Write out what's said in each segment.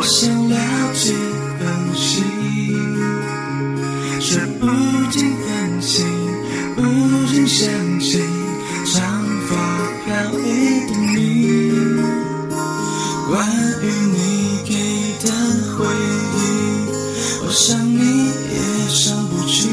我想了解分析，却不禁分析，不禁想起长发飘逸的你。关于你给的回忆，我想你也想不起，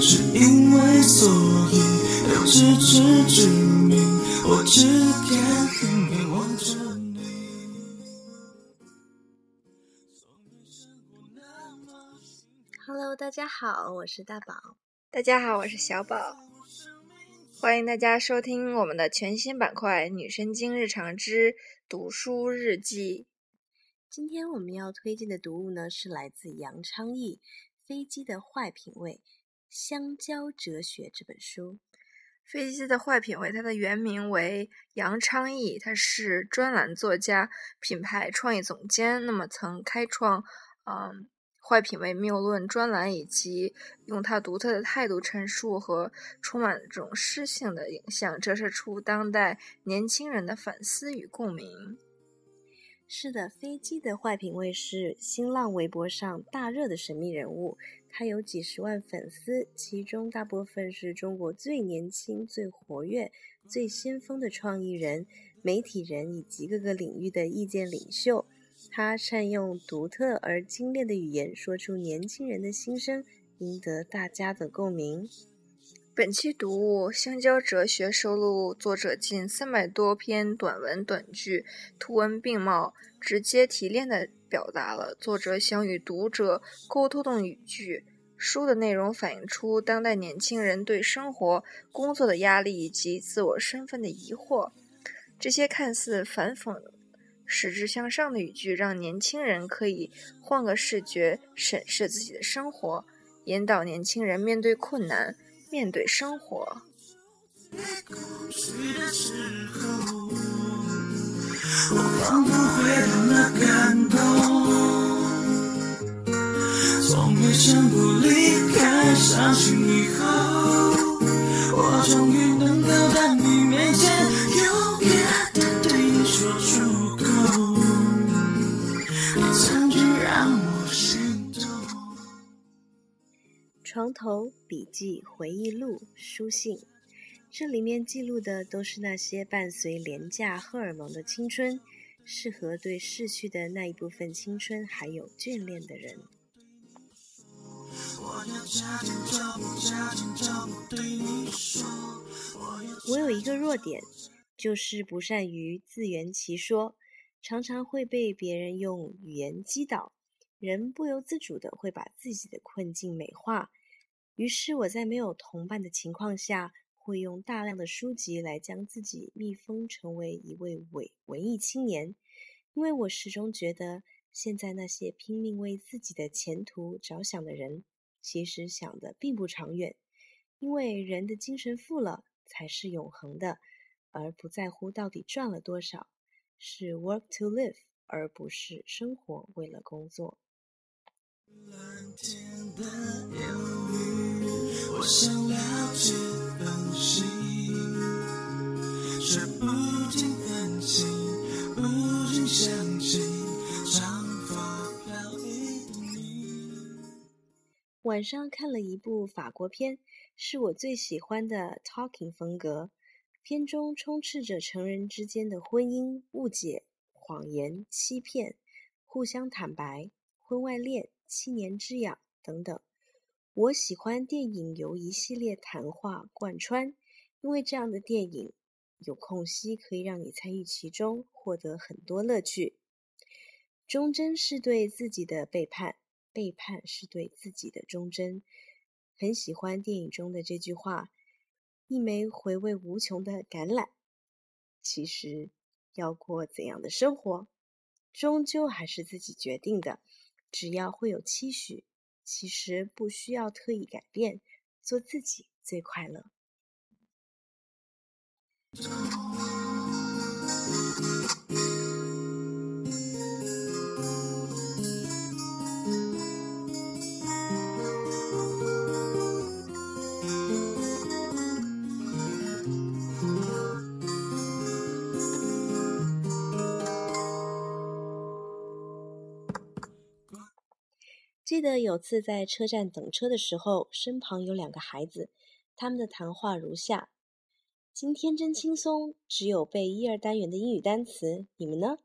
只因为所以有自知之明，我只敢远远望着 Hello，大家好，我是大宝。大家好，我是小宝，欢迎大家收听我们的全新板块《女生经日常之读书日记》。今天我们要推荐的读物呢，是来自杨昌义《飞机的坏品味：香蕉哲学》这本书。飞机的坏品味，它的原名为杨昌义，他是专栏作家、品牌创意总监，那么曾开创嗯。坏品味谬论专栏，以及用他独特的态度陈述和充满这种诗性的影像，折射出当代年轻人的反思与共鸣。是的，飞机的坏品味是新浪微博上大热的神秘人物，他有几十万粉丝，其中大部分是中国最年轻、最活跃、最先锋的创意人、媒体人以及各个领域的意见领袖。他善用独特而精炼的语言，说出年轻人的心声，赢得大家的共鸣。本期读物《香蕉哲学》收录作者近三百多篇短文短句，图文并茂，直接提炼地表达了作者想与读者沟通的语句。书的内容反映出当代年轻人对生活、工作的压力以及自我身份的疑惑。这些看似反讽。实质向上的语句，让年轻人可以换个视觉审视自己的生活，引导年轻人面对困难，面对生活。想过床头笔记、回忆录、书信，这里面记录的都是那些伴随廉价荷尔蒙的青春，适合对逝去的那一部分青春还有眷恋的人。我有一个弱点，就是不善于自圆其说。常常会被别人用语言击倒，人不由自主的会把自己的困境美化。于是我在没有同伴的情况下，会用大量的书籍来将自己密封成为一位伪文艺青年。因为我始终觉得，现在那些拼命为自己的前途着想的人，其实想的并不长远。因为人的精神富了才是永恒的，而不在乎到底赚了多少。是 work to live，而不是生活为了工作。蓝天的忧郁，我想了解分析，却不禁分析，不禁想起长发飘逸的你。晚上看了一部法国片，是我最喜欢的 talking 风格。片中充斥着成人之间的婚姻、误解、谎言、欺骗、互相坦白、婚外恋、七年之痒等等。我喜欢电影由一系列谈话贯穿，因为这样的电影有空隙可以让你参与其中，获得很多乐趣。忠贞是对自己的背叛，背叛是对自己的忠贞。很喜欢电影中的这句话。一枚回味无穷的橄榄，其实要过怎样的生活，终究还是自己决定的。只要会有期许，其实不需要特意改变，做自己最快乐。记得有次在车站等车的时候，身旁有两个孩子，他们的谈话如下：“今天真轻松，只有背一二单元的英语单词。你们呢？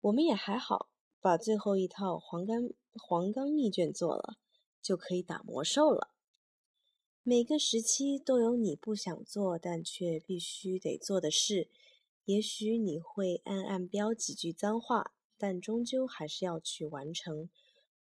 我们也还好，把最后一套黄冈黄冈密卷做了，就可以打魔兽了。每个时期都有你不想做但却必须得做的事。也许你会暗暗飙几句脏话，但终究还是要去完成。”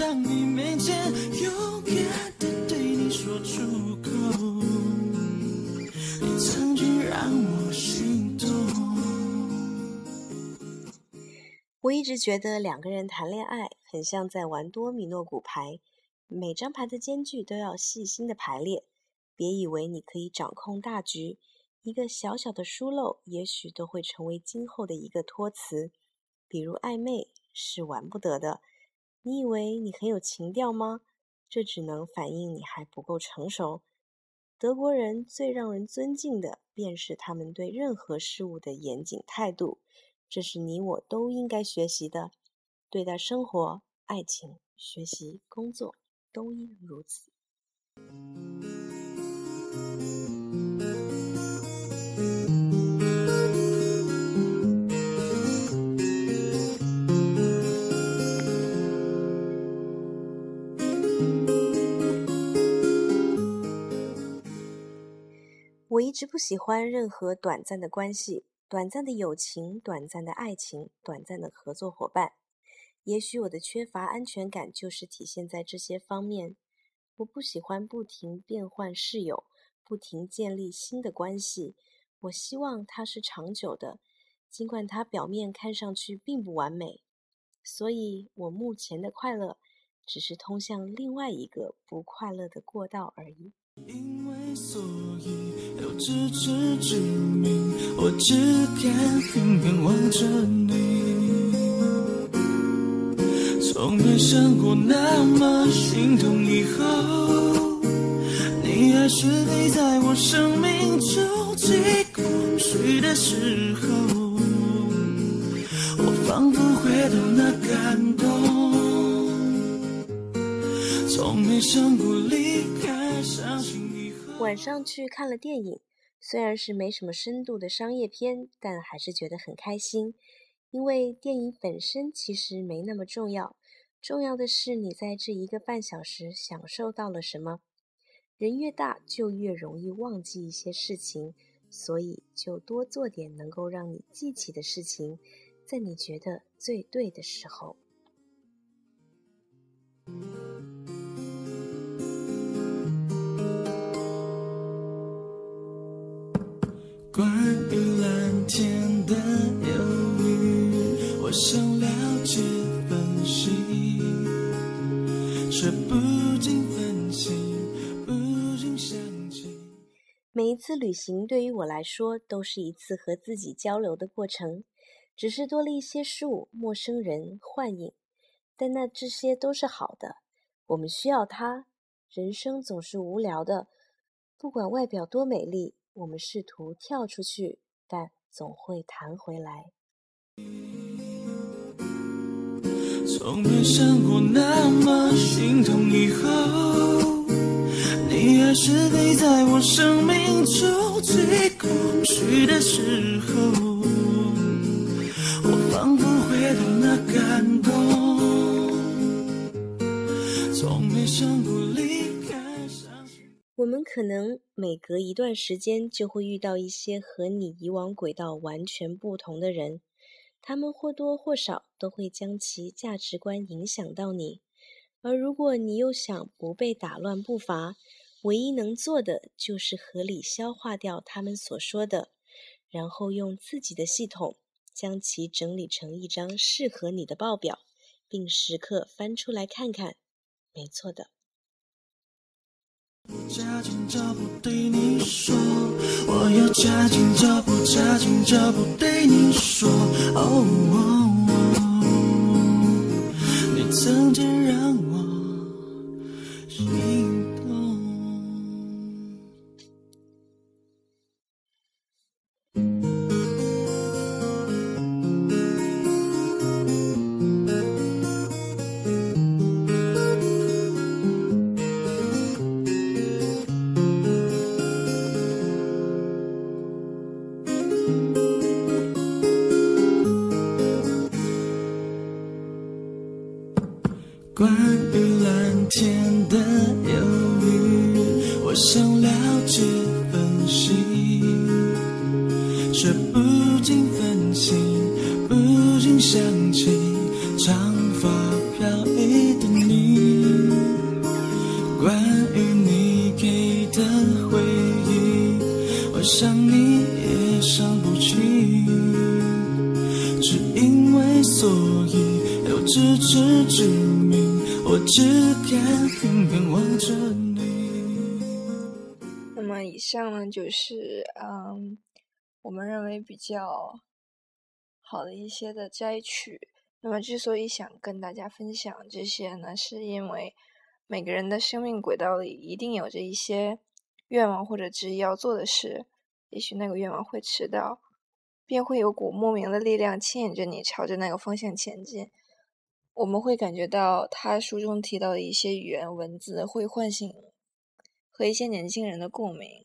当你面前。我一直觉得两个人谈恋爱很像在玩多米诺骨牌，每张牌的间距都要细心的排列。别以为你可以掌控大局，一个小小的疏漏，也许都会成为今后的一个托词。比如暧昧是玩不得的。你以为你很有情调吗？这只能反映你还不够成熟。德国人最让人尊敬的，便是他们对任何事物的严谨态度。这是你我都应该学习的。对待生活、爱情、学习、工作，都应如此。一直不喜欢任何短暂的关系，短暂的友情，短暂的爱情，短暂的合作伙伴。也许我的缺乏安全感就是体现在这些方面。我不喜欢不停变换室友，不停建立新的关系。我希望它是长久的，尽管它表面看上去并不完美。所以，我目前的快乐，只是通向另外一个不快乐的过道而已。因为所以有自知之明，我只敢远远望着你，从没想过那么心痛。以后你还是陪在我生命中最空虚的时候，我仿佛回到那感动，从没想过离开。晚上去看了电影，虽然是没什么深度的商业片，但还是觉得很开心。因为电影本身其实没那么重要，重要的是你在这一个半小时享受到了什么。人越大，就越容易忘记一些事情，所以就多做点能够让你记起的事情，在你觉得最对的时候。关于蓝天的忧郁，我想了解分析，却不禁分析，不禁想起。每一次旅行对于我来说都是一次和自己交流的过程，只是多了一些树、陌生人、幻影，但那这些都是好的。我们需要它。人生总是无聊的，不管外表多美丽。我们试图跳出去，但总会弹回来。从没想过那么心痛，以后你还是陪在我生命中最空虚的时候，我仿佛回到那感动，从没想过离。我们可能每隔一段时间就会遇到一些和你以往轨道完全不同的人，他们或多或少都会将其价值观影响到你。而如果你又想不被打乱步伐，唯一能做的就是合理消化掉他们所说的，然后用自己的系统将其整理成一张适合你的报表，并时刻翻出来看看。没错的。加紧脚步对你说，我要加紧脚步，加紧脚步对你说，哦，你曾经让我关于蓝天的忧郁，我想了解分析，却不禁分析，不禁想起望着你。那么以上呢，就是嗯，我们认为比较好的一些的摘取。那么之所以想跟大家分享这些呢，是因为每个人的生命轨道里一定有着一些愿望或者执意要做的事，也许那个愿望会迟到，便会有股莫名的力量牵引着你朝着那个方向前进。我们会感觉到他书中提到的一些语言文字会唤醒和一些年轻人的共鸣。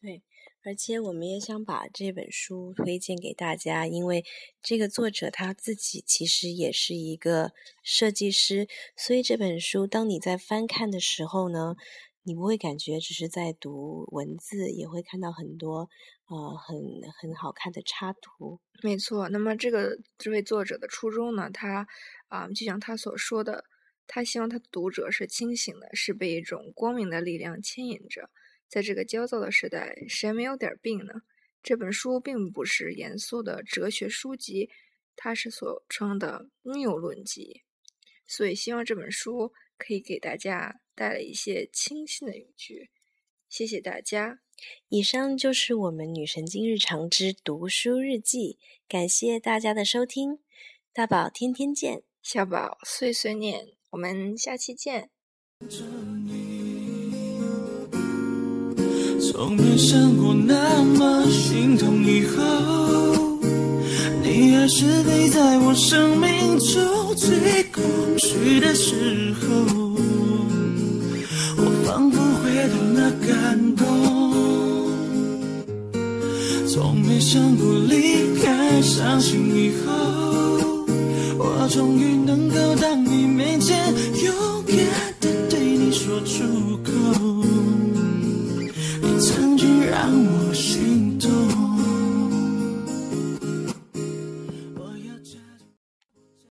对，而且我们也想把这本书推荐给大家，因为这个作者他自己其实也是一个设计师，所以这本书当你在翻看的时候呢，你不会感觉只是在读文字，也会看到很多呃很很好看的插图。没错，那么这个这位作者的初衷呢，他。啊，就像他所说的，他希望他的读者是清醒的，是被一种光明的力量牵引着。在这个焦躁的时代，谁没有点病呢？这本书并不是严肃的哲学书籍，它是所称的谬论集。所以，希望这本书可以给大家带来一些清新的语句。谢谢大家。以上就是我们女神经日常之读书日记，感谢大家的收听，大宝天天见。小宝碎碎念，我们下期见。从没想过那么心痛，以后你还是陪在我生命中最空虚的时候，我仿佛回到那感动。从没想过离开，伤心以后。我终于能够当你面前，勇敢的对你说出口。